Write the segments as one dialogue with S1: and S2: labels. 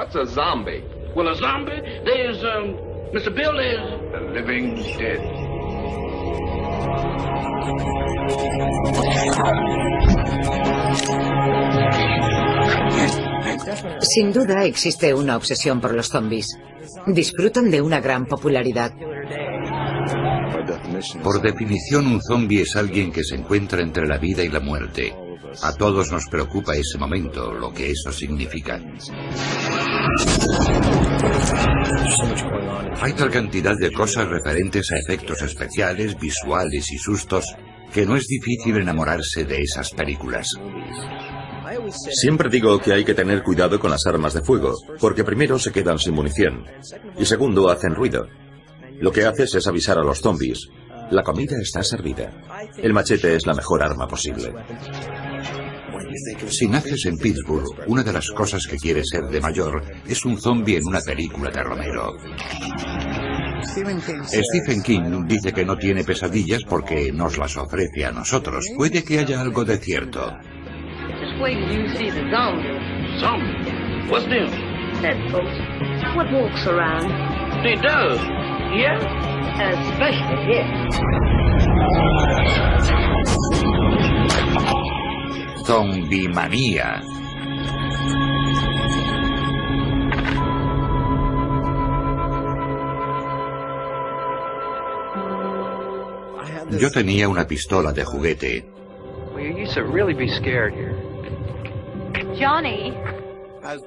S1: What's a zombie?
S2: Well, a zombie, there's, um, Mr. Bill, there's...
S1: The living dead.
S3: Sin duda existe una obsesión por los zombies. Disfrutan de una gran popularidad.
S4: Por definición, un zombie es alguien que se encuentra entre la vida y la muerte. A todos nos preocupa ese momento, lo que eso significa. Hay tal cantidad de cosas referentes a efectos especiales, visuales y sustos que no es difícil enamorarse de esas películas.
S5: Siempre digo que hay que tener cuidado con las armas de fuego, porque primero se quedan sin munición y segundo hacen ruido. Lo que haces es avisar a los zombies. La comida está servida. El machete es la mejor arma posible.
S4: Si naces en Pittsburgh, una de las cosas que quieres ser de mayor es un zombie en una película de Romero. Stephen King dice que no tiene pesadillas porque nos las ofrece a nosotros. Puede que haya algo de cierto.
S6: Just wait till you see the zombie.
S2: Zombie? What's them?
S6: Dead folks. What walks around.
S2: They does. Yeah?
S6: Especially here.
S4: Zombie manía. Yo tenía una pistola de juguete.
S1: Well, you used to really be scared here.
S7: Johnny,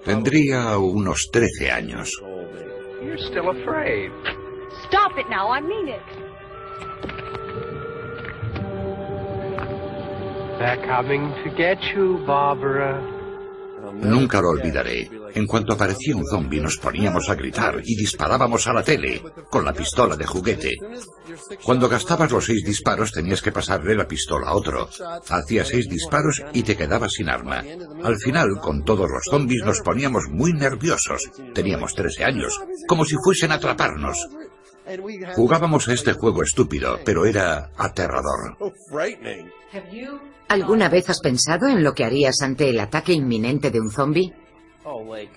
S4: Tendría unos 13 años.
S1: You're still afraid.
S7: stop it now. I mean it.
S1: They're coming to get you, Barbara.
S4: Nunca lo olvidaré. En cuanto aparecía un zombie nos poníamos a gritar y disparábamos a la tele con la pistola de juguete. Cuando gastabas los seis disparos tenías que pasarle la pistola a otro. Hacías seis disparos y te quedabas sin arma. Al final, con todos los zombies nos poníamos muy nerviosos. Teníamos 13 años, como si fuesen a atraparnos. Jugábamos a este juego estúpido, pero era aterrador.
S3: ¿Alguna vez has pensado en lo que harías ante el ataque inminente de un zombie?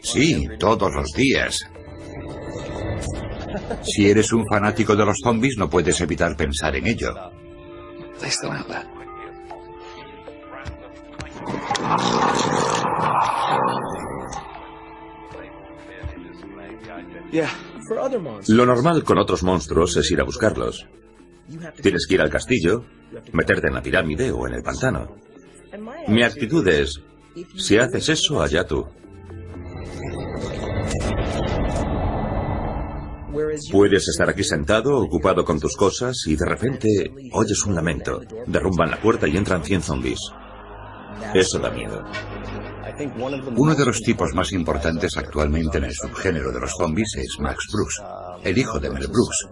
S4: Sí, todos los días. Si eres un fanático de los zombies no puedes evitar pensar en ello.
S5: Lo normal con otros monstruos es ir a buscarlos. Tienes que ir al castillo, meterte en la pirámide o en el pantano. Mi actitud es, si haces eso, allá tú. Puedes estar aquí sentado, ocupado con tus cosas, y de repente oyes un lamento. Derrumban la puerta y entran 100 zombies. Eso da miedo.
S4: Uno de los tipos más importantes actualmente en el subgénero de los zombies es Max Brooks, el hijo de Mel Brooks,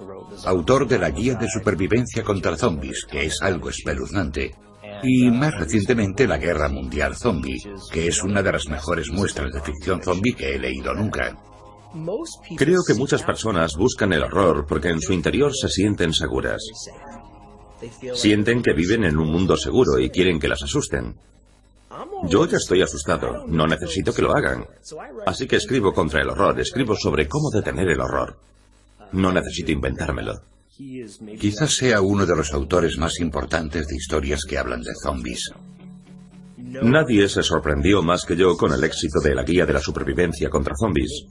S4: autor de la Guía de Supervivencia contra Zombies, que es algo espeluznante, y más recientemente La Guerra Mundial Zombie, que es una de las mejores muestras de ficción zombie que he leído nunca.
S5: Creo que muchas personas buscan el horror porque en su interior se sienten seguras. Sienten que viven en un mundo seguro y quieren que las asusten. Yo ya estoy asustado, no necesito que lo hagan. Así que escribo contra el horror, escribo sobre cómo detener el horror. No necesito inventármelo.
S4: Quizás sea uno de los autores más importantes de historias que hablan de zombies.
S5: Nadie se sorprendió más que yo con el éxito de la guía de la supervivencia contra zombies.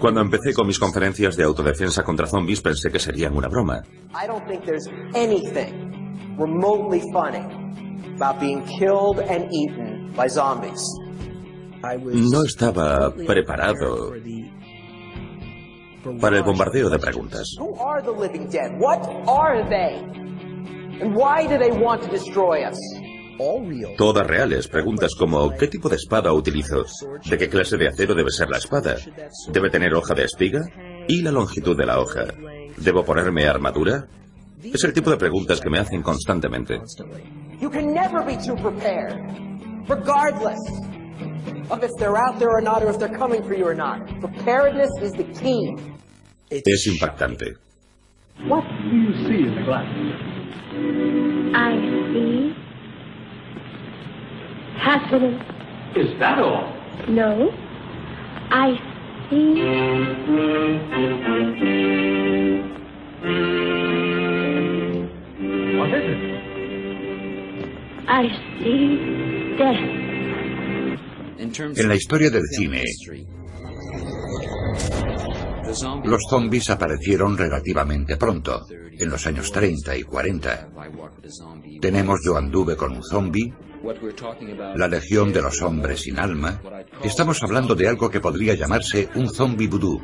S5: Cuando empecé con mis conferencias de autodefensa contra zombies pensé que serían una broma. No estaba preparado para el bombardeo de preguntas.
S8: Who are the living dead? What are they? And why do they want to destroy us?
S5: Todas reales, preguntas como ¿qué tipo de espada utilizo? ¿De qué clase de acero debe ser la espada? ¿Debe tener hoja de espiga? ¿Y la longitud de la hoja? ¿Debo ponerme armadura? Es el tipo de preguntas que me hacen constantemente.
S8: You can never be too prepared, regardless of if they're out there or not, or if they're coming for you or not. Preparedness is the key.
S5: Es impactante.
S2: What do you see in the glass?
S7: I see. Hospital.
S2: Is that all?
S6: No. I see.
S1: What is it?
S6: I see death.
S4: En la historia del cine, los zombies aparecieron relativamente pronto, en los años 30 y 40. Tenemos Yo anduve con un zombie, la Legión de los Hombres sin Alma. Estamos hablando de algo que podría llamarse un zombie vudú.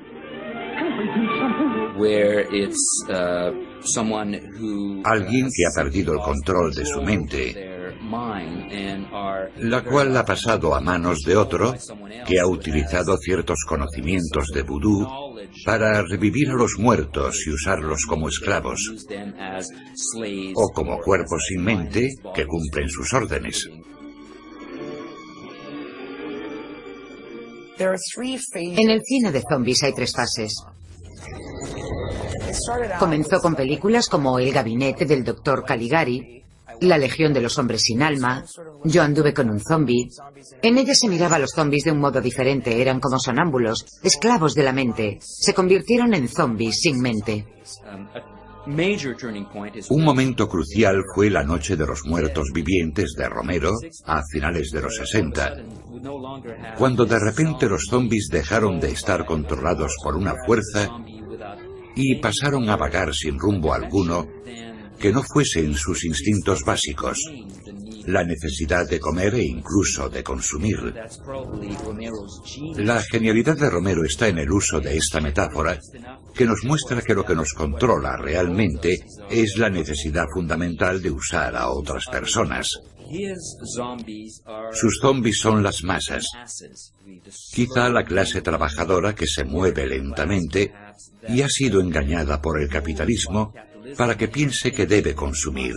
S4: Alguien que ha perdido el control de su mente, la cual ha pasado a manos de otro que ha utilizado ciertos conocimientos de vudú para revivir a los muertos y usarlos como esclavos o como cuerpos sin mente que cumplen sus órdenes.
S3: En el cine de zombies hay tres fases. Comenzó con películas como El gabinete del doctor Caligari, La legión de los hombres sin alma, Yo anduve con un zombie. En ella se miraba a los zombies de un modo diferente, eran como sonámbulos, esclavos de la mente. Se convirtieron en zombies sin mente.
S4: Un momento crucial fue la Noche de los Muertos Vivientes de Romero a finales de los 60, cuando de repente los zombies dejaron de estar controlados por una fuerza y pasaron a vagar sin rumbo alguno que no fuese en sus instintos básicos, la necesidad de comer e incluso de consumir. La genialidad de Romero está en el uso de esta metáfora que nos muestra que lo que nos controla realmente es la necesidad fundamental de usar a otras personas. Sus zombies son las masas, quizá la clase trabajadora que se mueve lentamente y ha sido engañada por el capitalismo para que piense que debe consumir.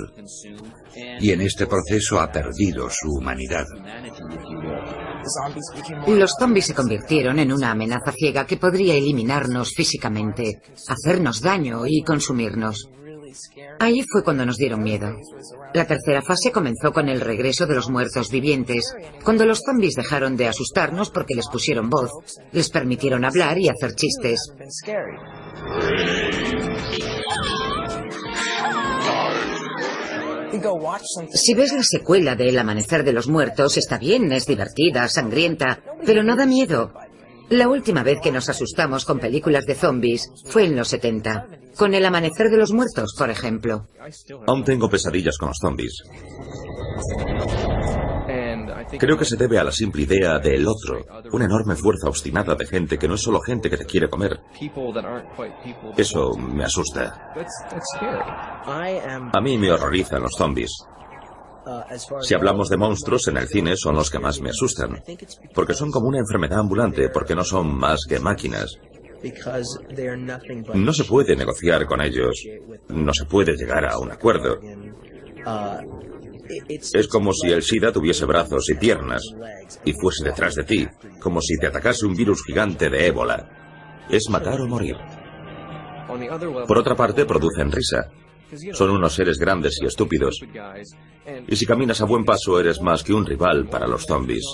S4: Y en este proceso ha perdido su humanidad.
S3: Los zombies se convirtieron en una amenaza ciega que podría eliminarnos físicamente, hacernos daño y consumirnos. Ahí fue cuando nos dieron miedo. La tercera fase comenzó con el regreso de los muertos vivientes, cuando los zombies dejaron de asustarnos porque les pusieron voz, les permitieron hablar y hacer chistes. Si ves la secuela de El Amanecer de los Muertos, está bien, es divertida, sangrienta, pero no da miedo. La última vez que nos asustamos con películas de zombies fue en los 70, con El Amanecer de los Muertos, por ejemplo.
S5: Aún tengo pesadillas con los zombies. Creo que se debe a la simple idea del otro, una enorme fuerza obstinada de gente que no es solo gente que te quiere comer. Eso me asusta. A mí me horrorizan los zombies. Si hablamos de monstruos en el cine son los que más me asustan, porque son como una enfermedad ambulante, porque no son más que máquinas. No se puede negociar con ellos, no se puede llegar a un acuerdo. Es como si el SIDA tuviese brazos y piernas y fuese detrás de ti, como si te atacase un virus gigante de ébola. Es matar o morir. Por otra parte, producen risa. Son unos seres grandes y estúpidos. Y si caminas a buen paso, eres más que un rival para los zombies.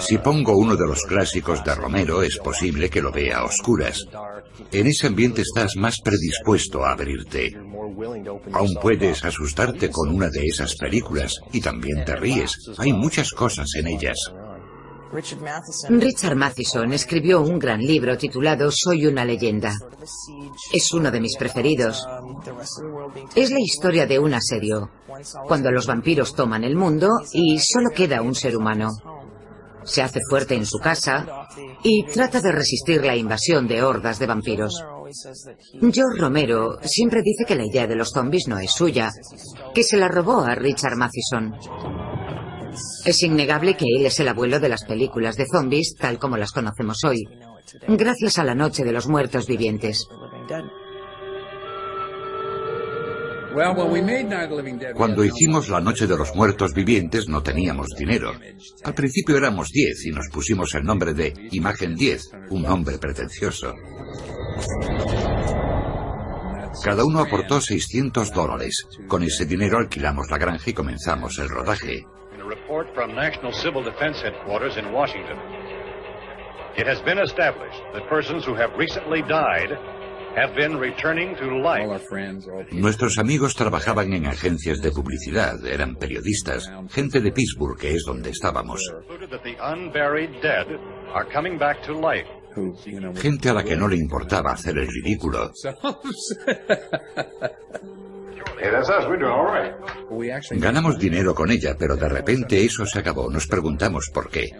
S4: Si pongo uno de los clásicos de Romero, es posible que lo vea a oscuras. En ese ambiente estás más predispuesto a abrirte. Aún puedes asustarte con una de esas películas y también te ríes. Hay muchas cosas en ellas.
S3: Richard Matheson escribió un gran libro titulado Soy una leyenda. Es uno de mis preferidos. Es la historia de un asedio, cuando los vampiros toman el mundo y solo queda un ser humano. Se hace fuerte en su casa y trata de resistir la invasión de hordas de vampiros. George Romero siempre dice que la idea de los zombies no es suya, que se la robó a Richard Matheson. Es innegable que él es el abuelo de las películas de zombies tal como las conocemos hoy, gracias a la Noche de los Muertos Vivientes.
S4: Cuando hicimos la Noche de los Muertos Vivientes no teníamos dinero. Al principio éramos 10 y nos pusimos el nombre de Imagen 10, un nombre pretencioso. Cada uno aportó 600 dólares. Con ese dinero alquilamos la granja y comenzamos el rodaje.
S9: A report from National Civil Defense Headquarters in Washington. It has been established that persons who have recently died have been returning to life.
S4: Nuestros amigos trabajaban en agencias de publicidad, eran periodistas, gente de Pittsburgh, que es donde estábamos.
S9: Concluded that the unburied dead are coming back to life.
S4: Gente a la que no le importaba hacer el ridículo.
S10: Hey, that's us. We're doing all right.
S4: Ganamos dinero con ella, pero de repente eso se acabó. Nos preguntamos por qué.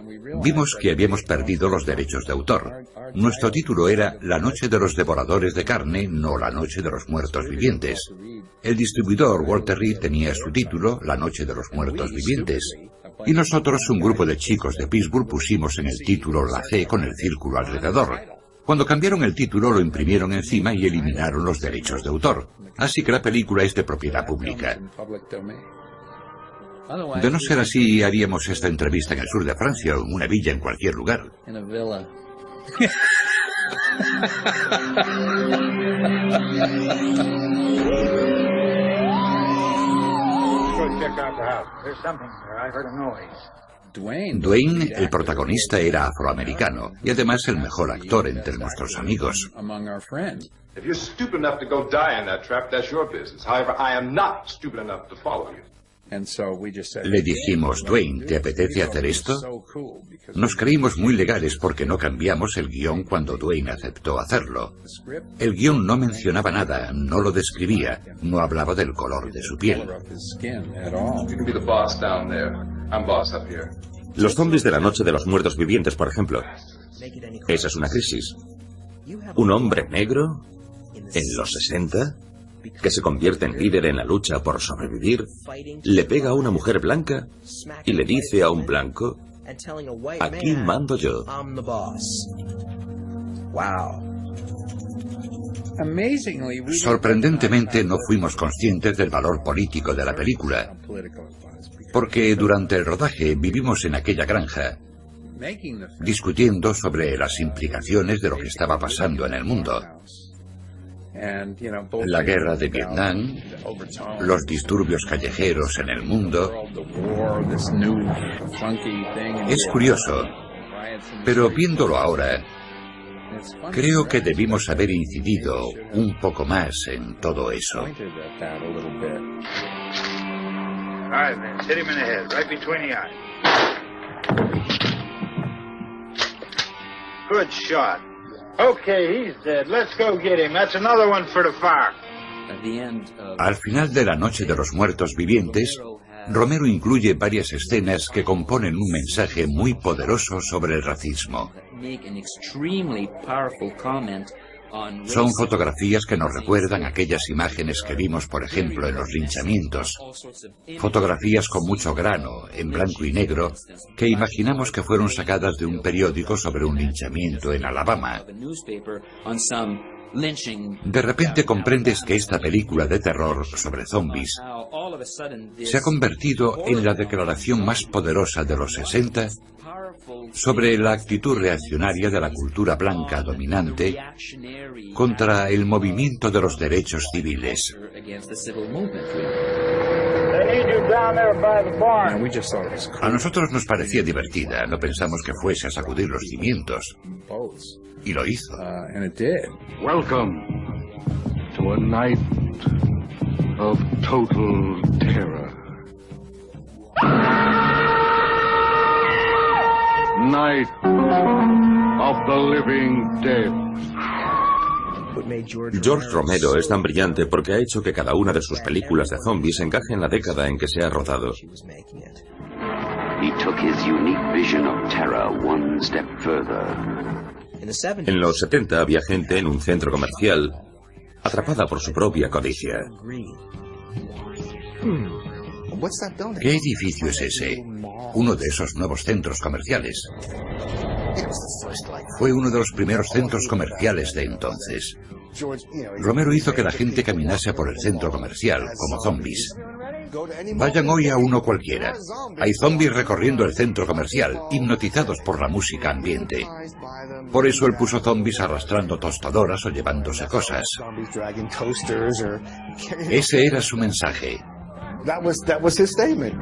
S4: Vimos que habíamos perdido los derechos de autor. Nuestro título era La noche de los devoradores de carne, no La noche de los muertos vivientes. El distribuidor Walter Reed tenía su título La noche de los muertos vivientes. Y nosotros, un grupo de chicos de Pittsburgh, pusimos en el título la C con el círculo alrededor. Cuando cambiaron el título lo imprimieron encima y eliminaron los derechos de autor. Así que la película es de propiedad pública. De no ser así, haríamos esta entrevista en el sur de Francia o en una villa en cualquier lugar. Dwayne, el protagonista, era afroamericano y además el mejor actor entre nuestros amigos. Le dijimos, Dwayne, ¿te apetece hacer esto? Nos creímos muy legales porque no cambiamos el guion cuando Dwayne aceptó hacerlo. El guion no mencionaba nada, no lo describía, no hablaba del color de su piel.
S5: Los zombies de la noche de los muertos vivientes, por ejemplo. Esa es una crisis. Un hombre negro en los 60 que se convierte en líder en la lucha por sobrevivir, le pega a una mujer blanca y le dice a un blanco, aquí mando yo.
S4: Sorprendentemente no fuimos conscientes del valor político de la película, porque durante el rodaje vivimos en aquella granja discutiendo sobre las implicaciones de lo que estaba pasando en el mundo. La guerra de Vietnam, los disturbios callejeros en el mundo. Es curioso, pero viéndolo ahora, creo que debimos haber incidido un poco más en todo eso.
S10: Good shot. Okay, he's dead. Let's go get him. That's another one for the fire.
S4: Al final de la Noche de los Muertos Vivientes, Romero incluye varias escenas que componen un mensaje muy poderoso sobre el racismo. Son fotografías que nos recuerdan aquellas imágenes que vimos, por ejemplo, en los linchamientos. Fotografías con mucho grano, en blanco y negro, que imaginamos que fueron sacadas de un periódico sobre un linchamiento en Alabama. De repente comprendes que esta película de terror sobre zombies se ha convertido en la declaración más poderosa de los 60 sobre la actitud reaccionaria de la cultura blanca dominante contra el movimiento de los derechos civiles. A nosotros nos parecía divertida, no pensamos que fuese a sacudir los cimientos. Y lo hizo.
S11: Welcome to a night of total terror. Night of the living dead.
S5: George Romero es tan brillante porque ha hecho que cada una de sus películas de zombies encaje en la década en que se ha rodado.
S12: He took his unique vision of terror one step further.
S5: En los 70 había gente en un centro comercial atrapada por su propia codicia.
S4: ¿Qué edificio es ese? Uno de esos nuevos centros comerciales. Fue uno de los primeros centros comerciales de entonces. Romero hizo que la gente caminase por el centro comercial como zombies. Vayan hoy a uno cualquiera. Hay zombies recorriendo el centro comercial, hipnotizados por la música ambiente. Por eso él puso zombies arrastrando tostadoras o llevándose cosas. Ese era su mensaje.
S11: That was that was his statement.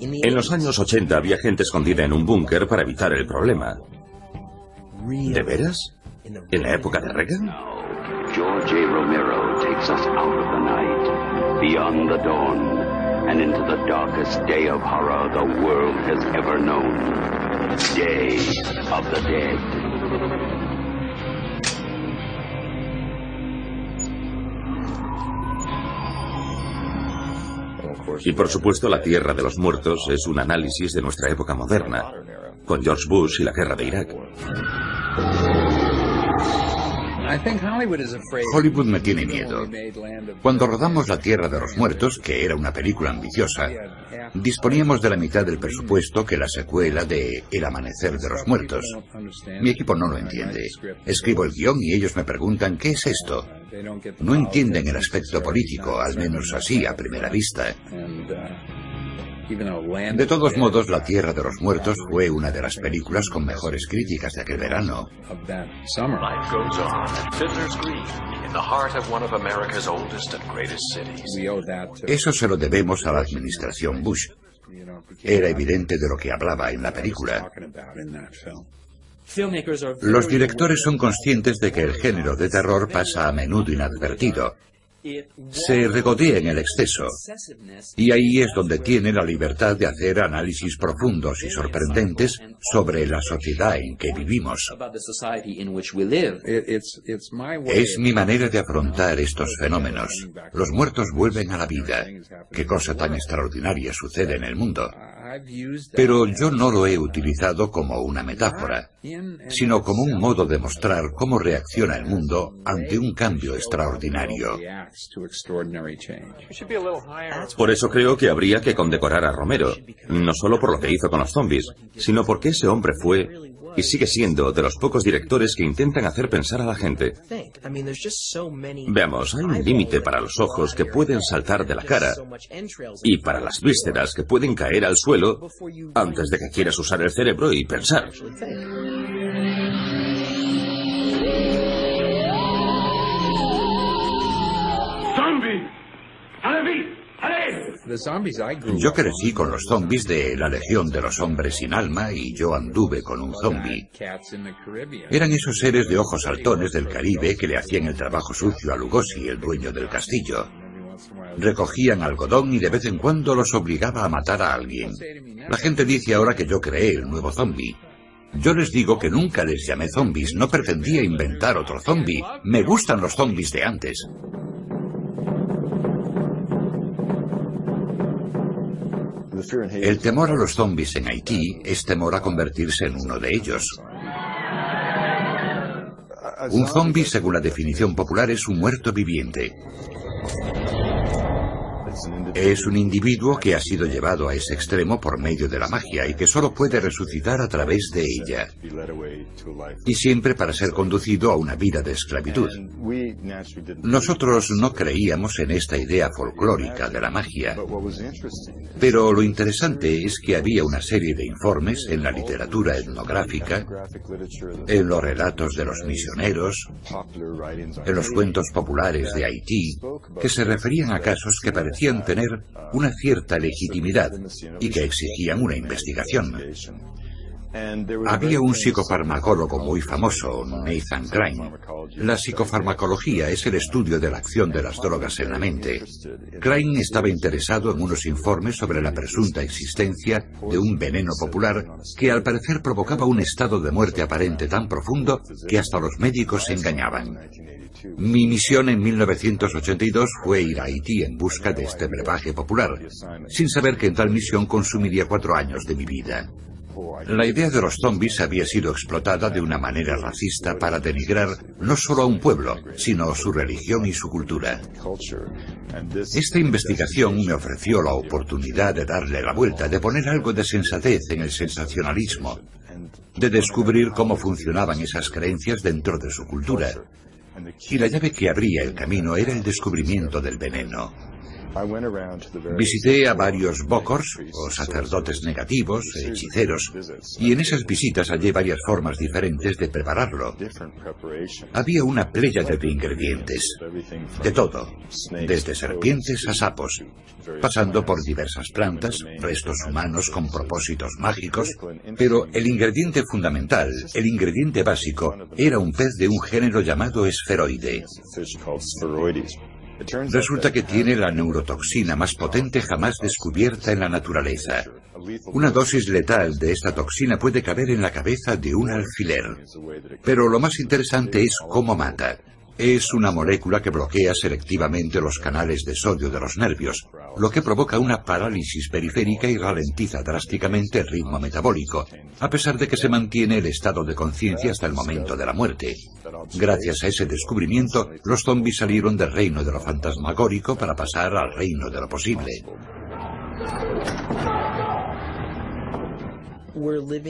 S5: En los años 80 había gente escondida en un búnker para evitar el problema. ¿De veras? ¿En la época de Reagan?
S12: George A. Romero takes us out of the night, beyond the dawn, and into the darkest day of horror the world has ever known. Day of the Dead.
S5: Y por supuesto, La Tierra de los Muertos es un análisis de nuestra época moderna, con George Bush y la guerra de Irak.
S4: Hollywood me tiene miedo. Cuando rodamos La Tierra de los Muertos, que era una película ambiciosa, disponíamos de la mitad del presupuesto que la secuela de El Amanecer de los Muertos. Mi equipo no lo entiende. Escribo el guion y ellos me preguntan ¿qué es esto? No entienden el aspecto político, al menos así a primera vista. De todos modos, La Tierra de los Muertos fue una de las películas con mejores críticas de aquel verano.
S13: Life goes on at Fiddler's Green, in the heart of one of America's oldest and greatest cities.
S4: Eso se lo debemos a la administración Bush. Era evidente de lo que hablaba en la película. Los directores son conscientes de que el género de terror pasa a menudo inadvertido. Se regodea en el exceso. Y ahí es donde tiene la libertad de hacer análisis profundos y sorprendentes sobre la sociedad en que vivimos. Es mi manera de afrontar estos fenómenos. Los muertos vuelven a la vida. Qué cosa tan extraordinaria sucede en el mundo. Pero yo no lo he utilizado como una metáfora, sino como un modo de mostrar cómo reacciona el mundo ante un cambio extraordinario.
S5: Por eso creo que habría que condecorar a Romero, no solo por lo que hizo con los zombies, sino porque ese hombre fue y sigue siendo de los pocos directores que intentan hacer pensar a la gente. Veamos, hay un límite para los ojos que pueden saltar de la cara y para las vísceras que pueden caer al suelo antes de que quieras usar el cerebro y pensar.
S4: Yo crecí con los zombies de la Legión de los Hombres sin Alma y yo anduve con un zombie. Eran esos seres de ojos saltones del Caribe que le hacían el trabajo sucio a Lugosi, el dueño del castillo. Recogían algodón y de vez en cuando los obligaba a matar a alguien. La gente dice ahora que yo creé el nuevo zombie. Yo les digo que nunca les llamé zombies, no pretendía inventar otro zombie. Me gustan los zombies de antes. El temor a los zombies en Haití es temor a convertirse en uno de ellos. Un zombie, según la definición popular, es un muerto viviente. Es un individuo que ha sido llevado a ese extremo por medio de la magia y que solo puede resucitar a través de ella. Y siempre para ser conducido a una vida de esclavitud. Nosotros no creíamos en esta idea folclórica de la magia. Pero lo interesante es que había una serie de informes en la literatura etnográfica, en los relatos de los misioneros, en los cuentos populares de Haití, que se referían a casos que parecían tener una cierta legitimidad y que exigían una investigación. Había un psicofarmacólogo muy famoso, Nathan Klein. La psicofarmacología es el estudio de la acción de las drogas en la mente. Klein estaba interesado en unos informes sobre la presunta existencia de un veneno popular que al parecer provocaba un estado de muerte aparente tan profundo que hasta los médicos se engañaban. Mi misión en 1982 fue ir a Haití en busca de este brebaje popular, sin saber que en tal misión consumiría cuatro años de mi vida. La idea de los zombies había sido explotada de una manera racista para denigrar no solo a un pueblo, sino su religión y su cultura. Esta investigación me ofreció la oportunidad de darle la vuelta, de poner algo de sensatez en el sensacionalismo, de descubrir cómo funcionaban esas creencias dentro de su cultura. Y la llave que abría el camino era el descubrimiento del veneno. Visité a varios bokors, o sacerdotes negativos, hechiceros, y en esas visitas hallé varias formas diferentes de prepararlo. Había una pléyade de ingredientes, de todo, desde serpientes a sapos, pasando por diversas plantas, restos humanos con propósitos mágicos, pero el ingrediente fundamental, el ingrediente básico, era un pez de un género llamado esferoide. Resulta que tiene la neurotoxina más potente jamás descubierta en la naturaleza. Una dosis letal de esta toxina puede caber en la cabeza de un alfiler. Pero lo más interesante es cómo mata. Es una molécula que bloquea selectivamente los canales de sodio de los nervios, lo que provoca una parálisis periférica y ralentiza drásticamente el ritmo metabólico, a pesar de que se mantiene el estado de conciencia hasta el momento de la muerte. Gracias a ese descubrimiento, los zombies salieron del reino de lo fantasmagórico para pasar al reino de lo posible.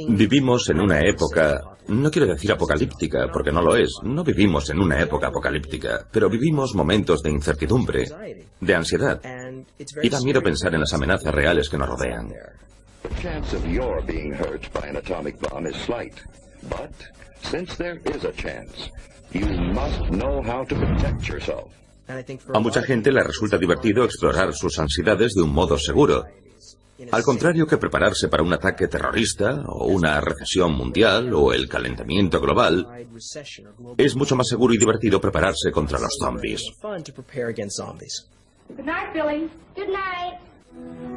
S5: Vivimos en una época, no quiero decir apocalíptica, porque no lo es, no vivimos en una época apocalíptica, pero vivimos momentos de incertidumbre, de ansiedad, y da miedo pensar en las amenazas reales que nos rodean.
S12: A
S5: mucha gente le resulta divertido explorar sus ansiedades de un modo seguro. Al contrario que prepararse para un ataque terrorista, o una recesión mundial, o el calentamiento global, es mucho más seguro y divertido prepararse contra los zombies.
S6: Good night, Billy. Good night.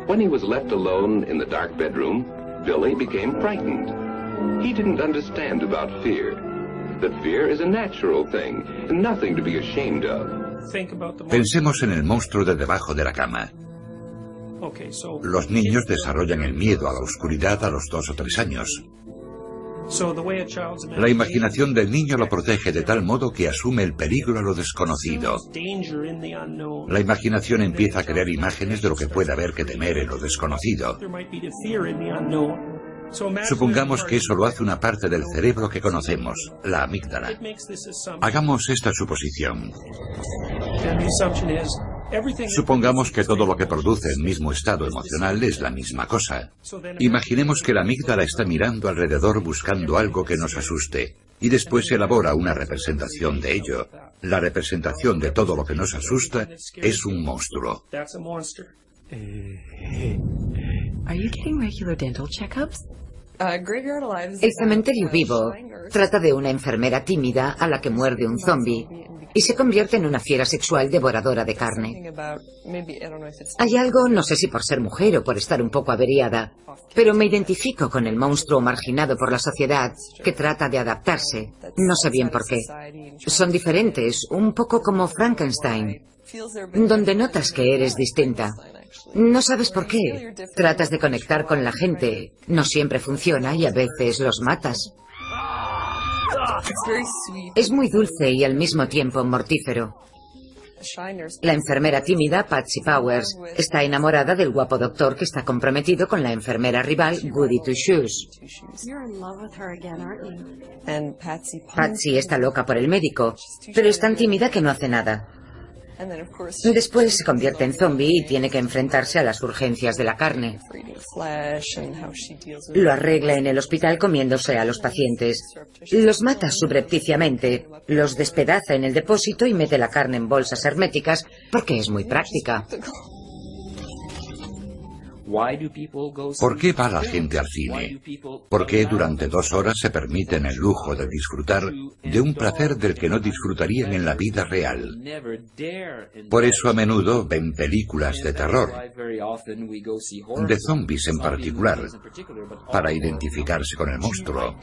S14: When he was left alone in the dark bedroom, Billy became frightened. He didn't understand about fear. That fear is a natural thing, and nothing to be ashamed of.
S4: Pensemos en el monstruo de debajo de la cama. Los niños desarrollan el miedo a la oscuridad a los dos o tres años. La imaginación del niño lo protege de tal modo que asume el peligro a lo desconocido. La imaginación empieza a crear imágenes de lo que puede haber que temer en lo desconocido. Supongamos que eso lo hace una parte del cerebro que conocemos, la amígdala. Hagamos esta suposición. Supongamos que todo lo que produce el mismo estado emocional es la misma cosa. Imaginemos que la amígdala está mirando alrededor buscando algo que nos asuste, y después elabora una representación de ello. La representación de todo lo que nos asusta es un monstruo.
S15: Are you getting regular dental checkups?
S3: El cementerio vivo trata de una enfermera tímida a la que muerde un zombi y se convierte en una fiera sexual devoradora de carne. Hay algo, no sé si por ser mujer o por estar un poco averiada, pero me identifico con el monstruo marginado por la sociedad que trata de adaptarse. No sé bien por qué. Son diferentes, un poco como Frankenstein, donde notas que eres distinta. No sabes por qué. Tratas de conectar con la gente. No siempre funciona y a veces los matas. Es muy dulce y al mismo tiempo mortífero. La enfermera tímida, Patsy Powers, está enamorada del guapo doctor que está comprometido con la enfermera rival, Goody Two Shoes. Patsy está loca por el médico, pero es tan tímida que no hace nada. Después se convierte en zombie y tiene que enfrentarse a las urgencias de la carne. Lo arregla en el hospital comiéndose a los pacientes. Los mata subrepticiamente, los despedaza en el depósito y mete la carne en bolsas herméticas porque es muy práctica.
S4: ¿Por qué va la gente al cine? ¿Por qué durante dos horas se permiten el lujo de disfrutar de un placer del que no disfrutarían en la vida real? Por eso a menudo ven películas de terror, de zombies en particular, para identificarse con el monstruo.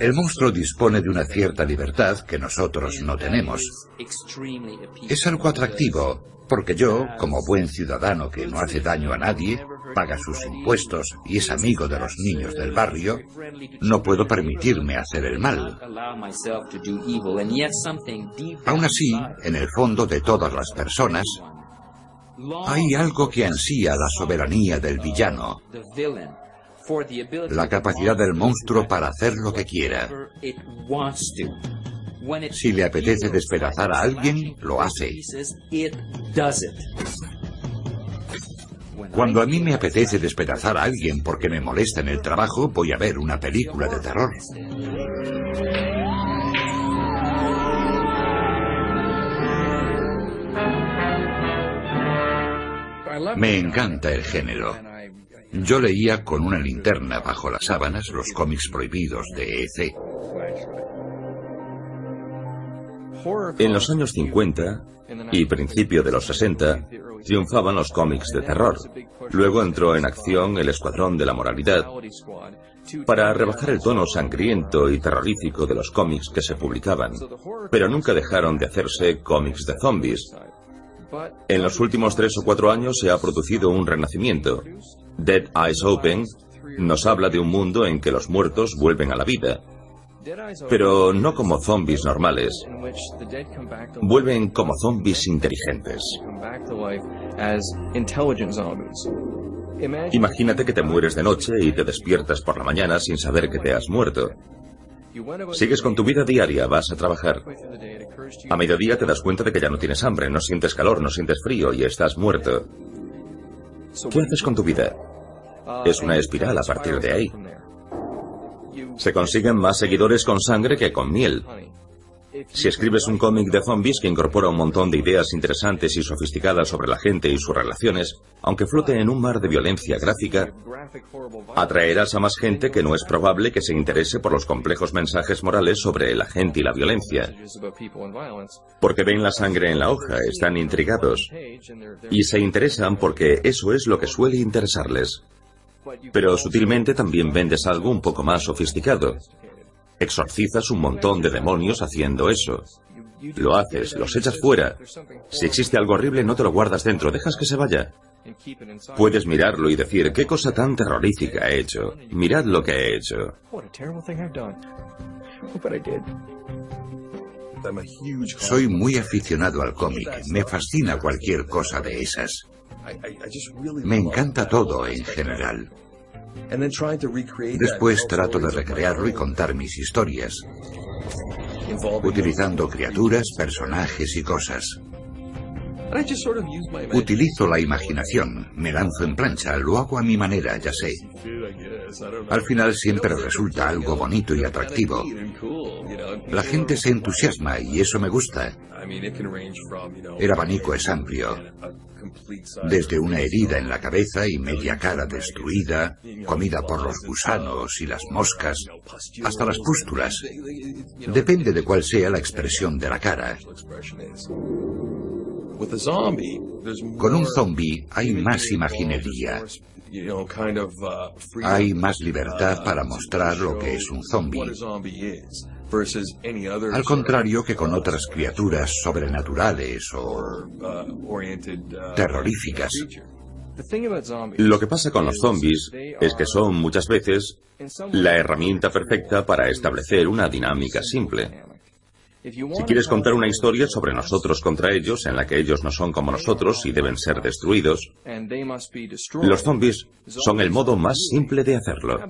S4: El monstruo dispone de una cierta libertad que nosotros no tenemos. Es algo atractivo, porque yo, como buen ciudadano que no hace daño a nadie, paga sus impuestos y es amigo de los niños del barrio, no puedo permitirme hacer el mal. Aún así, en el fondo de todas las personas, hay algo que ansía la soberanía del villano, la capacidad del monstruo para hacer lo que quiera. Si le apetece despedazar a alguien, lo hace. Cuando a mí me apetece despedazar a alguien porque me molesta en el trabajo, voy a ver una película de terror. Me encanta el género. Yo leía con una linterna bajo las sábanas los cómics prohibidos de EC.
S5: En los años 50 y principio de los 60 triunfaban los cómics de terror. Luego entró en acción el Escuadrón de la Moralidad para rebajar el tono sangriento y terrorífico de los cómics que se publicaban. Pero nunca dejaron de hacerse cómics de zombies. En los últimos tres o cuatro años se ha producido un renacimiento. Dead Eyes Open nos habla de un mundo en que los muertos vuelven a la vida, pero no como zombies normales. Vuelven como zombies inteligentes. Imagínate que te mueres de noche y te despiertas por la mañana sin saber que te has muerto. Sigues con tu vida diaria, vas a trabajar. A mediodía te das cuenta de que ya no tienes hambre, no sientes calor, no sientes frío y estás muerto. ¿Qué haces con tu vida? Es una espiral a partir de ahí. Se consiguen más seguidores con sangre que con miel. Si escribes un cómic de zombies que incorpora un montón de ideas interesantes y sofisticadas sobre la gente y sus relaciones, aunque flote en un mar de violencia gráfica, atraerás a más gente que no es probable que se interese por los complejos mensajes morales sobre la gente y la violencia. Porque ven la sangre en la hoja, están intrigados y se interesan porque eso es lo que suele interesarles. Pero sutilmente también vendes algo un poco más sofisticado. Exorcizas un montón de demonios haciendo eso. Lo haces, los echas fuera. Si existe algo horrible, no te lo guardas dentro, dejas que se vaya. Puedes mirarlo y decir, qué cosa tan terrorífica he hecho. Mirad lo que he hecho.
S4: Soy muy aficionado al cómic. Me fascina cualquier cosa de esas. Me encanta todo en general. Después trato de recrearlo y contar mis historias, utilizando criaturas, personajes y cosas. Utilizo la imaginación, me lanzo en plancha, lo hago a mi manera, ya sé. Al final siempre resulta algo bonito y atractivo. La gente se entusiasma y eso me gusta. El abanico es amplio. Desde una herida en la cabeza y media cara destruida, comida por los gusanos y las moscas, hasta las pústulas. Depende de cuál sea la expresión de la cara. Con un zombie hay más imaginería. Hay más libertad para mostrar lo que es un zombie. Al contrario que con otras criaturas sobrenaturales o terroríficas.
S5: Lo que pasa con los zombies es que son muchas veces la herramienta perfecta para establecer una dinámica simple. Si quieres contar una historia sobre nosotros contra ellos, en la que ellos no son como nosotros y deben ser destruidos, los zombies son el modo más simple de hacerlo.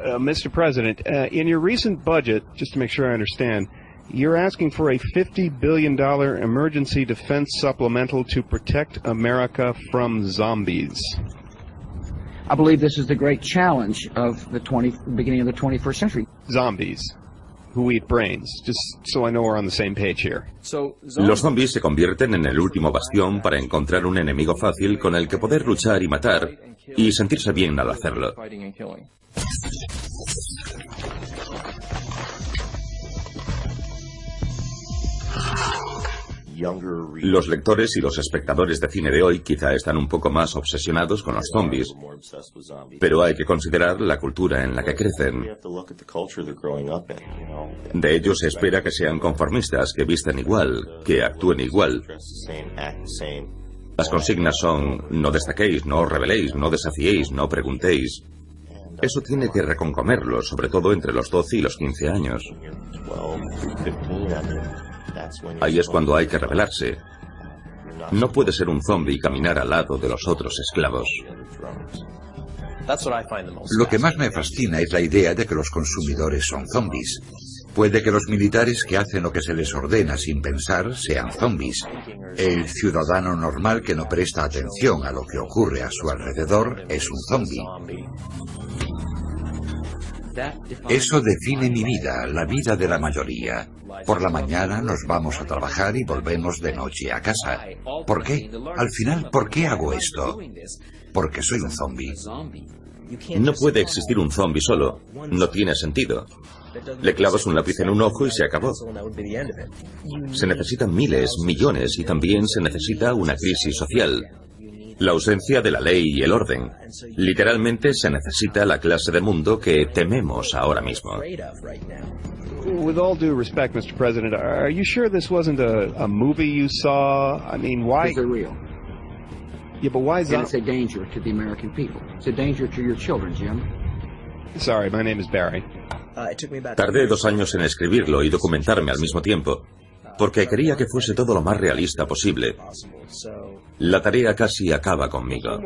S16: Uh, Mr. President, uh, in your recent budget, just to make sure I understand, you're asking for a $50 billion emergency defense supplemental to protect America from zombies.
S2: I believe this is the great challenge of the 20, beginning of the 21st century.
S16: Zombies. Who eat brains, just so I know we're on the same page here.
S5: Los zombies se convierten en el último bastión para encontrar un enemigo fácil con el que poder luchar y matar y sentirse bien al hacerlo. Los lectores y los espectadores de cine de hoy quizá están un poco más obsesionados con los zombies, pero hay que considerar la cultura en la que crecen. De ellos se espera que sean conformistas, que vistan igual, que actúen igual. Las consignas son no destaquéis, no os no desafiéis, no preguntéis. Eso tiene que reconcomerlo, sobre todo entre los 12 y los 15 años. Ahí es cuando hay que rebelarse. No puede ser un zombie y caminar al lado de los otros esclavos.
S4: Lo que más me fascina es la idea de que los consumidores son zombies. Puede que los militares que hacen lo que se les ordena sin pensar sean zombies. El ciudadano normal que no presta atención a lo que ocurre a su alrededor es un zombie. Eso define mi vida, la vida de la mayoría. Por la mañana nos vamos a trabajar y volvemos de noche a casa. ¿Por qué? Al final, ¿por qué hago esto? Porque soy un zombie.
S5: No puede existir un zombie solo. No tiene sentido. Le clavas un lápiz en un ojo y se acabó. Se necesitan miles, millones y también se necesita una crisis social. La ausencia de la ley y el orden. Literalmente se necesita la clase de mundo que tememos ahora mismo.
S16: With all due respect, Mr. President, are you sure this wasn't a, a movie you saw? I mean, why? Yeah, but why is
S2: And
S16: that?
S2: it's a danger to the American people. It's a danger to your children, Jim.
S16: Sorry, my name is Barry.
S5: Tardé dos años en escribirlo y documentarme al mismo tiempo, porque quería que fuese todo lo más realista posible. La tarea casi acaba conmigo.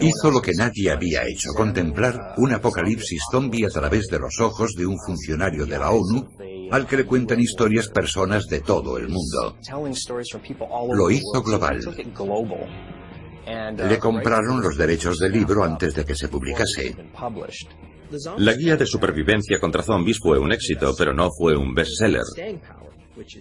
S4: Hizo lo que nadie había hecho, contemplar un apocalipsis zombie a través de los ojos de un funcionario de la ONU al que le cuentan historias personas de todo el mundo. Lo hizo global. Le compraron los derechos del libro antes de que se publicase.
S5: La guía de supervivencia contra zombies fue un éxito, pero no fue un bestseller.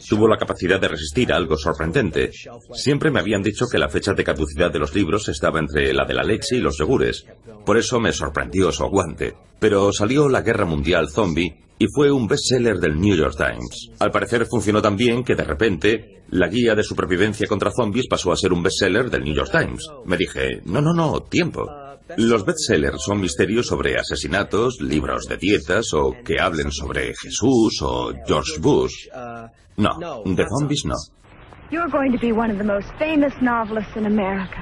S5: Tuvo la capacidad de resistir a algo sorprendente. Siempre me habían dicho que la fecha de caducidad de los libros estaba entre la de la leche y los yogures. Por eso me sorprendió su aguante. Pero salió la Guerra Mundial Zombie y fue un bestseller del New York Times. Al parecer funcionó tan bien que de repente la guía de supervivencia contra zombies pasó a ser un bestseller del New York Times. Me dije, no, no, no, tiempo. Los bestsellers son misterios sobre asesinatos, libros de dietas o que hablen sobre Jesús o George Bush. No, de zombies no.
S6: You're going to be one of the most famous novelists in America.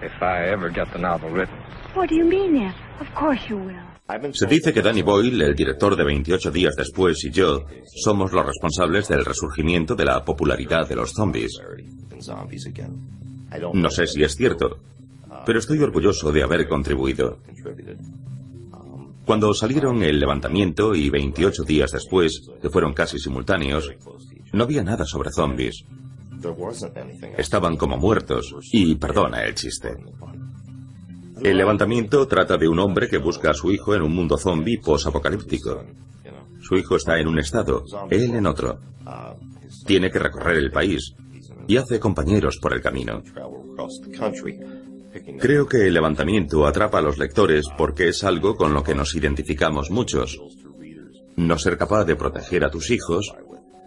S1: If I ever get the novel written.
S6: What do you mean if? Of course you will.
S5: Se dice que Danny Boyle, el director de 28 días después, y yo somos los responsables del resurgimiento de la popularidad de los zombies. No sé si es cierto, pero estoy orgulloso de haber contribuido. Cuando salieron el levantamiento y 28 días después, que fueron casi simultáneos, no había nada sobre zombies. Estaban como muertos, y perdona el chiste. El levantamiento trata de un hombre que busca a su hijo en un mundo zombie posapocalíptico. Su hijo está en un estado, él en otro. Tiene que recorrer el país y hace compañeros por el camino. Creo que el levantamiento atrapa a los lectores porque es algo con lo que nos identificamos muchos. No ser capaz de proteger a tus hijos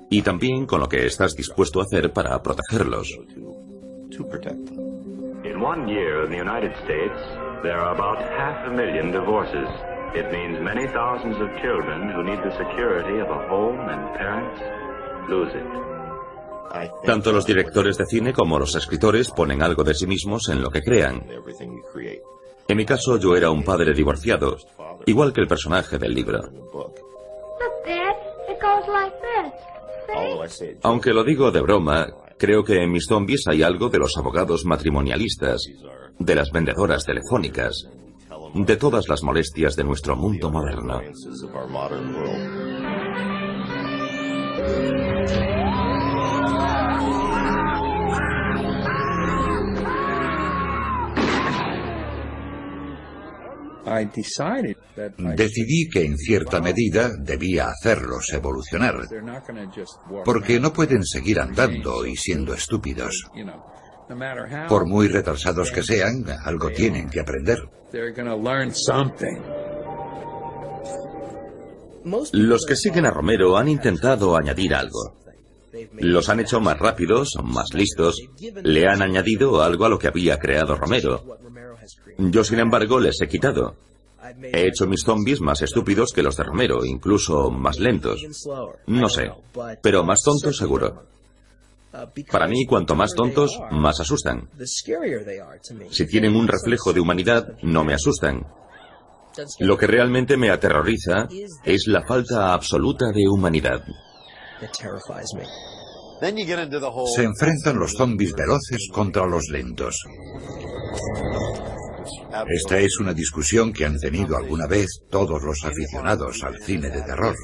S5: y también con lo que estás dispuesto a hacer para protegerlos.
S12: In one year in the United States, there are about half a million divorces. It means many thousands of children who need the security of a home and parents lose it.
S5: Tanto los directores de cine como los escritores ponen algo de sí mismos en lo que crean. En mi caso, yo era un padre divorciado, igual que el personaje del libro. Aunque lo digo de broma, creo que en mis zombies hay algo de los abogados matrimonialistas, de las vendedoras telefónicas, de todas las molestias de nuestro mundo moderno.
S4: Decidí que en cierta medida debía hacerlos evolucionar, porque no pueden seguir andando y siendo estúpidos. Por muy retrasados que sean, algo tienen que aprender.
S5: Los que siguen a Romero han intentado añadir algo. Los han hecho más rápidos, más listos, le han añadido algo a lo que había creado Romero. Yo, sin embargo, les he quitado. He hecho mis zombies más estúpidos que los de Romero, incluso más lentos. No sé, pero más tontos seguro. Para mí, cuanto más tontos, más asustan. Si tienen un reflejo de humanidad, no me asustan. Lo que realmente me aterroriza es la falta absoluta de humanidad.
S4: Se enfrentan los zombies veloces contra los lentos. Esta es una discusión que han tenido alguna vez todos los aficionados al cine de terror.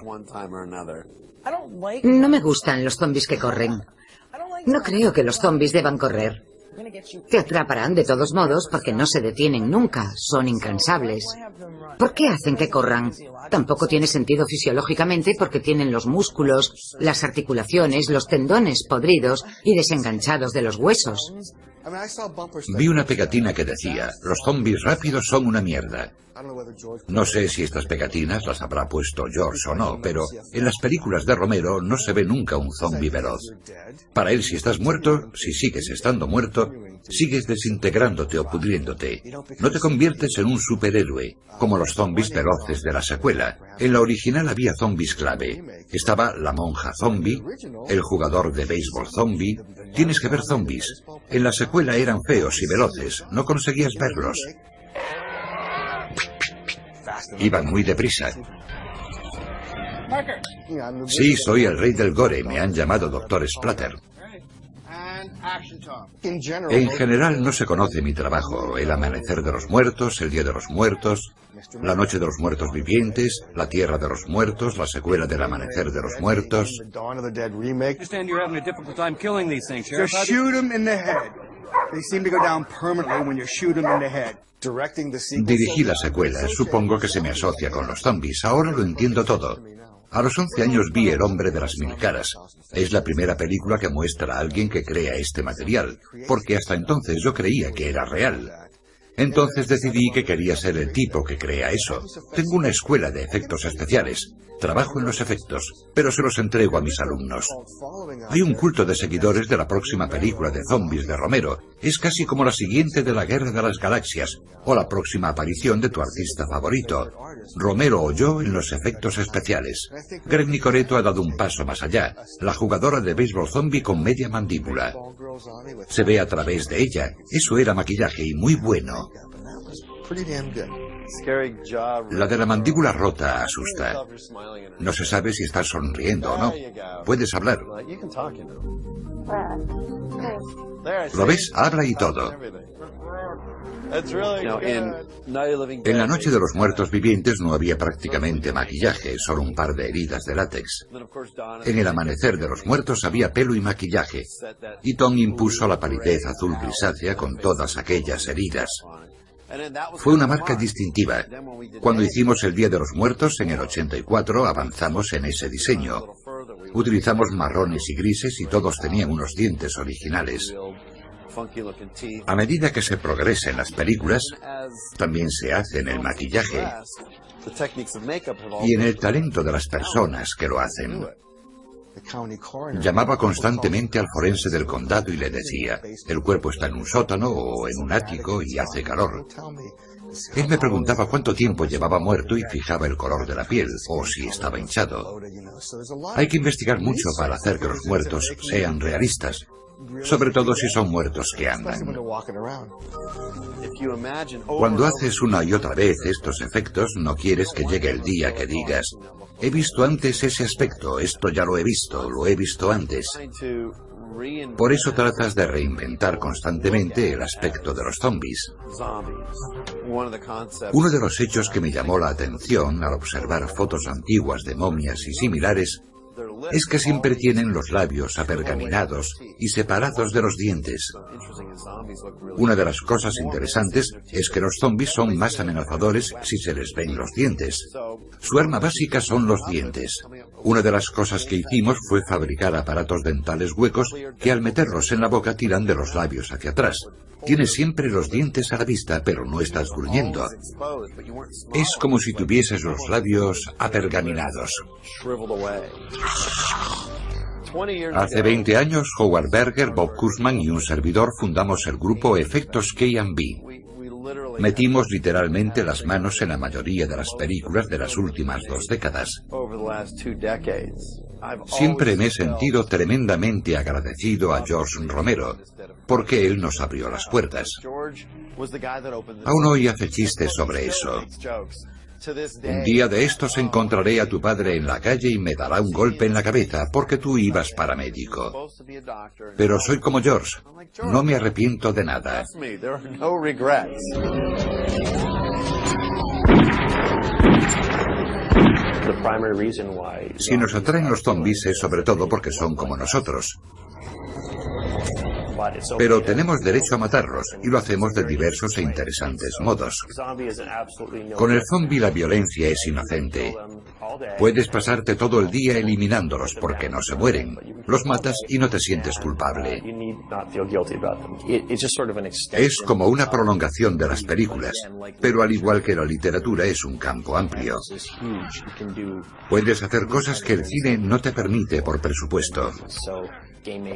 S3: No me gustan los zombies que corren. No creo que los zombies deban correr. Te atraparán de todos modos porque no se detienen nunca, son incansables. ¿Por qué hacen que corran? Tampoco tiene sentido fisiológicamente porque tienen los músculos, las articulaciones, los tendones podridos y desenganchados de los huesos.
S4: Vi una pegatina que decía, los zombies rápidos son una mierda. No sé si estas pegatinas las habrá puesto George o no, pero en las películas de Romero no se ve nunca un zombie veloz. Para él, si estás muerto, si sigues estando muerto, sigues desintegrándote o pudriéndote. No te conviertes en un superhéroe, como los zombies veloces de la secuela. En la original había zombies clave. Estaba la monja zombie, el jugador de béisbol zombie. Tienes que ver zombies. En la secuela eran feos y veloces, no conseguías verlos. Iban muy deprisa. Sí, soy el rey del gore. Me han llamado Doctor Splatter. En general no se conoce mi trabajo. El amanecer de los muertos, el día de los muertos, la noche de los muertos vivientes, la tierra de los muertos, la secuela del amanecer de los muertos.
S17: Just shoot them in the head. They seem to go down permanently when you shoot them in the head.
S4: Dirigí la secuela. Supongo que se me asocia con los zombies. Ahora lo entiendo todo. A los 11 años vi El hombre de las mil caras. Es la primera película que muestra a alguien que crea este material, porque hasta entonces yo creía que era real. Entonces decidí que quería ser el tipo que crea eso. Tengo una escuela de efectos especiales. Trabajo en los efectos, pero se los entrego a mis alumnos. Hay un culto de seguidores de la próxima película de zombies de Romero. Es casi como la siguiente de la Guerra de las Galaxias, o la próxima aparición de tu artista favorito. Romero o yo en los efectos especiales. Greg Nicoreto ha dado un paso más allá. La jugadora de béisbol zombie con media mandíbula. Se ve a través de ella. Eso era maquillaje y muy bueno. La de la mandíbula rota asusta. No se sabe si estás sonriendo o no. Puedes hablar. ¿Lo ves? Habla y todo. En la noche de los muertos vivientes no había prácticamente maquillaje, solo un par de heridas de látex. En el amanecer de los muertos había pelo y maquillaje, y Tom impuso la palidez azul grisácea con todas aquellas heridas. Fue una marca distintiva. Cuando hicimos el Día de los Muertos en el 84 avanzamos en ese diseño. Utilizamos marrones y grises y todos tenían unos dientes originales. A medida que se progresa en las películas, también se hace en el maquillaje y en el talento de las personas que lo hacen. Llamaba constantemente al forense del condado y le decía, el cuerpo está en un sótano o en un ático y hace calor. Él me preguntaba cuánto tiempo llevaba muerto y fijaba el color de la piel o si estaba hinchado. Hay que investigar mucho para hacer que los muertos sean realistas, sobre todo si son muertos que andan. Cuando haces una y otra vez estos efectos, no quieres que llegue el día que digas, he visto antes ese aspecto, esto ya lo he visto, lo he visto antes. Por eso tratas de reinventar constantemente el aspecto de los zombies. Uno de los hechos que me llamó la atención al observar fotos antiguas de momias y similares es que siempre tienen los labios apergaminados y separados de los dientes. Una de las cosas interesantes es que los zombies son más amenazadores si se les ven los dientes. Su arma básica son los dientes. Una de las cosas que hicimos fue fabricar aparatos dentales huecos que al meterlos en la boca tiran de los labios hacia atrás. Tienes siempre los dientes a la vista, pero no estás gruñendo. Es como si tuvieses los labios apergaminados. Hace 20 años, Howard Berger, Bob Kuzman y un servidor fundamos el grupo Efectos K&B. Metimos literalmente las manos en la mayoría de las películas de las últimas dos décadas. Siempre me he sentido tremendamente agradecido a George Romero, porque él nos abrió las puertas. Aún hoy hace chistes sobre eso. Un día de estos encontraré a tu padre en la calle y me dará un golpe en la cabeza porque tú ibas para médico. Pero soy como George. No me arrepiento de nada. Si nos atraen los zombies es sobre todo porque son como nosotros. Pero tenemos derecho a matarlos y lo hacemos de diversos e interesantes modos. Con el zombie la violencia es inocente. Puedes pasarte todo el día eliminándolos porque no se mueren. Los matas y no te sientes culpable. Es como una prolongación de las películas, pero al igual que la literatura es un campo amplio. Puedes hacer cosas que el cine no te permite por presupuesto.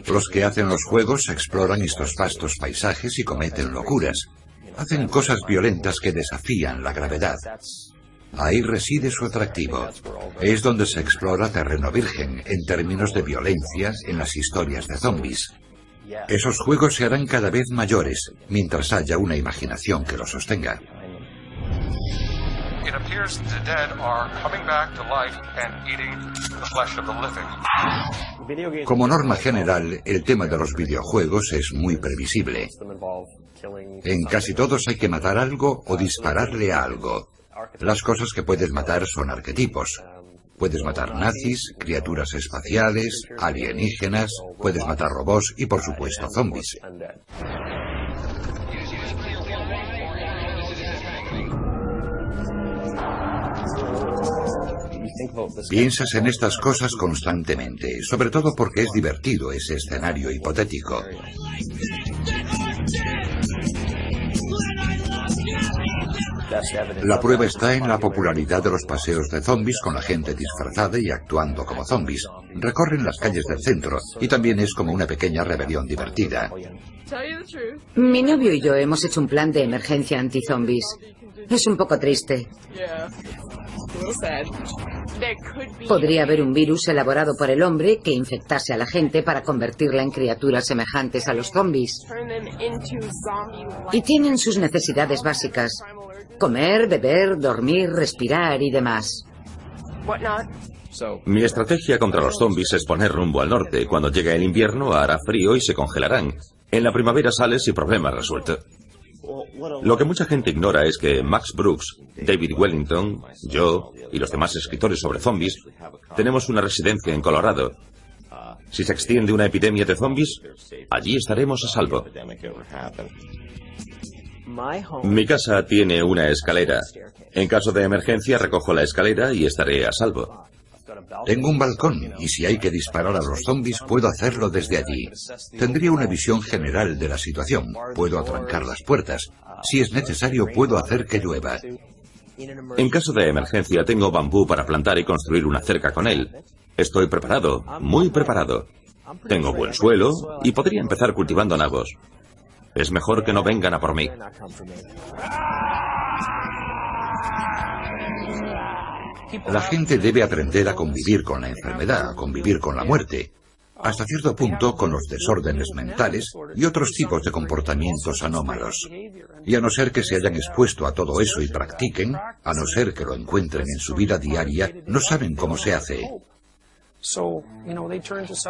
S4: Los que hacen los juegos exploran estos vastos paisajes y cometen locuras. Hacen cosas violentas que desafían la gravedad. Ahí reside su atractivo. Es donde se explora terreno virgen en términos de violencia en las historias de zombies. Esos juegos se harán cada vez mayores mientras haya una imaginación que los sostenga.
S18: It appears the dead are coming back to life and eating the flesh of the living.
S4: Como norma general, el tema de los videojuegos es muy previsible. En casi todos hay que matar algo o dispararle a algo. Las cosas que puedes matar son arquetipos. Puedes matar nazis, criaturas espaciales, alienígenas, puedes matar robots y por supuesto zombies. Piensas en estas cosas constantemente, sobre todo porque es divertido ese escenario hipotético. La prueba está en la popularidad de los paseos de zombies con la gente disfrazada y actuando como zombies. Recorren las calles del centro y también es como una pequeña rebelión divertida.
S3: Mi novio y yo hemos hecho un plan de emergencia anti-zombies. Es un poco triste. Podría haber un virus elaborado por el hombre que infectase a la gente para convertirla en criaturas semejantes a los zombies. Y tienen sus necesidades básicas. Comer, beber, dormir, respirar y demás.
S5: Mi estrategia contra los zombies es poner rumbo al norte. Cuando llegue el invierno hará frío y se congelarán. En la primavera sales y problema resuelto. Lo que mucha gente ignora es que Max Brooks, David Wellington, yo y los demás escritores sobre zombies tenemos una residencia en Colorado. Si se extiende una epidemia de zombies, allí estaremos a salvo. Mi casa tiene una escalera. En caso de emergencia recojo la escalera y estaré a salvo.
S4: Tengo un balcón y si hay que disparar a los zombies puedo hacerlo desde allí. Tendría una visión general de la situación. Puedo atrancar las puertas. Si es necesario puedo hacer que llueva.
S5: En caso de emergencia tengo bambú para plantar y construir una cerca con él. Estoy preparado, muy preparado. Tengo buen suelo y podría empezar cultivando nabos. Es mejor que no vengan a por mí.
S4: La gente debe aprender a convivir con la enfermedad, a convivir con la muerte, hasta cierto punto con los desórdenes mentales y otros tipos de comportamientos anómalos. Y a no ser que se hayan expuesto a todo eso y practiquen, a no ser que lo encuentren en su vida diaria, no saben cómo se hace.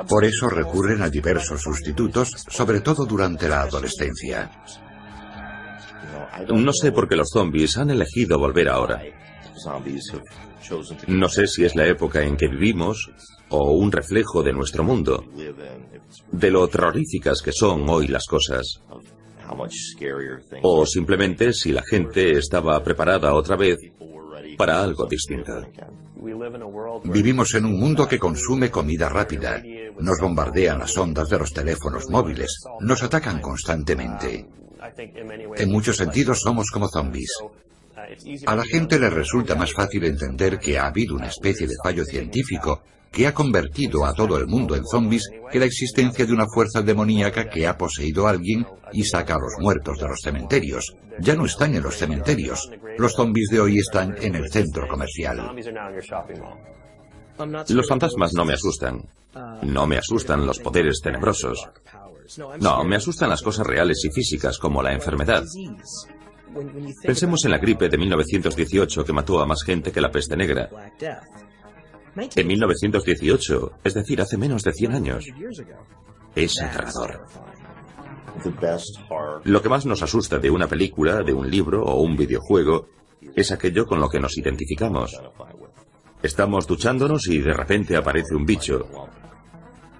S4: Por eso recurren a diversos sustitutos, sobre todo durante la adolescencia.
S5: No sé por qué los zombies han elegido volver ahora. No sé si es la época en que vivimos o un reflejo de nuestro mundo, de lo terroríficas que son hoy las cosas, o simplemente si la gente estaba preparada otra vez para algo distinto.
S4: Vivimos en un mundo que consume comida rápida. Nos bombardean las ondas de los teléfonos móviles. Nos atacan constantemente. En muchos sentidos somos como zombies. A la gente le resulta más fácil entender que ha habido una especie de fallo científico que ha convertido a todo el mundo en zombies que la existencia de una fuerza demoníaca que ha poseído a alguien y saca a los muertos de los cementerios. Ya no están en los cementerios. Los zombies de hoy están en el centro comercial.
S5: Los fantasmas no me asustan. No me asustan los poderes tenebrosos. No, me asustan las cosas reales y físicas como la enfermedad. Pensemos en la gripe de 1918 que mató a más gente que la peste negra. En 1918, es decir, hace menos de 100 años. Es aterrador. Lo que más nos asusta de una película, de un libro o un videojuego es aquello con lo que nos identificamos. Estamos duchándonos y de repente aparece un bicho.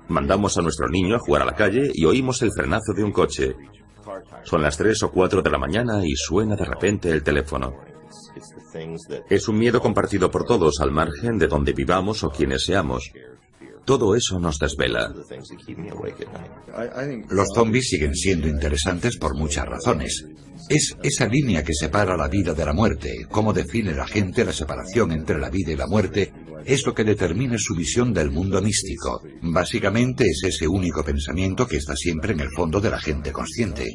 S5: Mandamos a nuestro niño a jugar a la calle y oímos el frenazo de un coche. Son las 3 o 4 de la mañana y suena de repente el teléfono. Es un miedo compartido por todos al margen de donde vivamos o quienes seamos. Todo eso nos desvela.
S4: Los zombies siguen siendo interesantes por muchas razones. Es esa línea que separa la vida de la muerte, cómo define la gente la separación entre la vida y la muerte, es lo que determina su visión del mundo místico. Básicamente es ese único pensamiento que está siempre en el fondo de la gente consciente.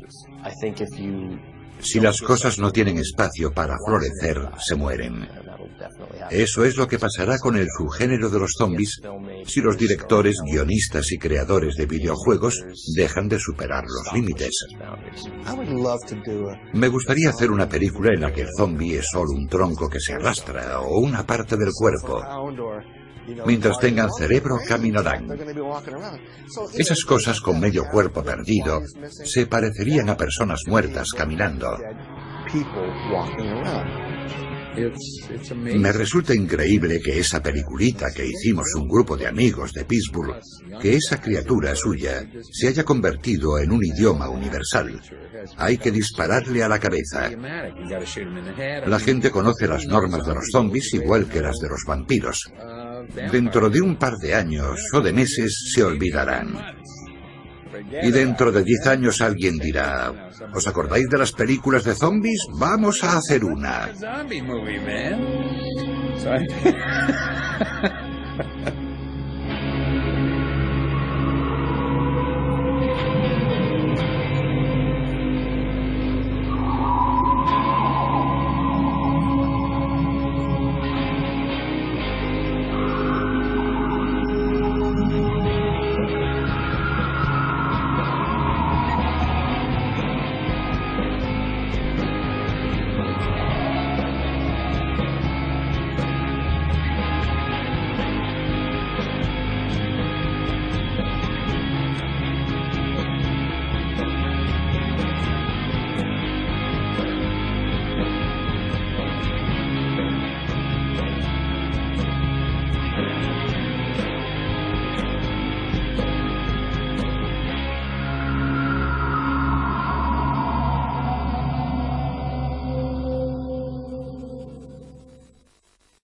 S4: Si las cosas no tienen espacio para florecer, se mueren. Eso es lo que pasará con el subgénero de los zombies si los directores, guionistas y creadores de videojuegos dejan de superar los límites. Me gustaría hacer una película en la que el zombie es solo un tronco que se arrastra o una parte del cuerpo. Mientras tengan cerebro, caminarán. Esas cosas con medio cuerpo perdido se parecerían a personas muertas caminando. Me resulta increíble que esa peliculita que hicimos un grupo de amigos de Pittsburgh, que esa criatura suya se haya convertido en un idioma universal. Hay que dispararle a la cabeza. La gente conoce las normas de los zombies igual que las de los vampiros. Dentro de un par de años o de meses se olvidarán. Y dentro de diez años alguien dirá, ¿os acordáis de las películas de zombies? Vamos a hacer una.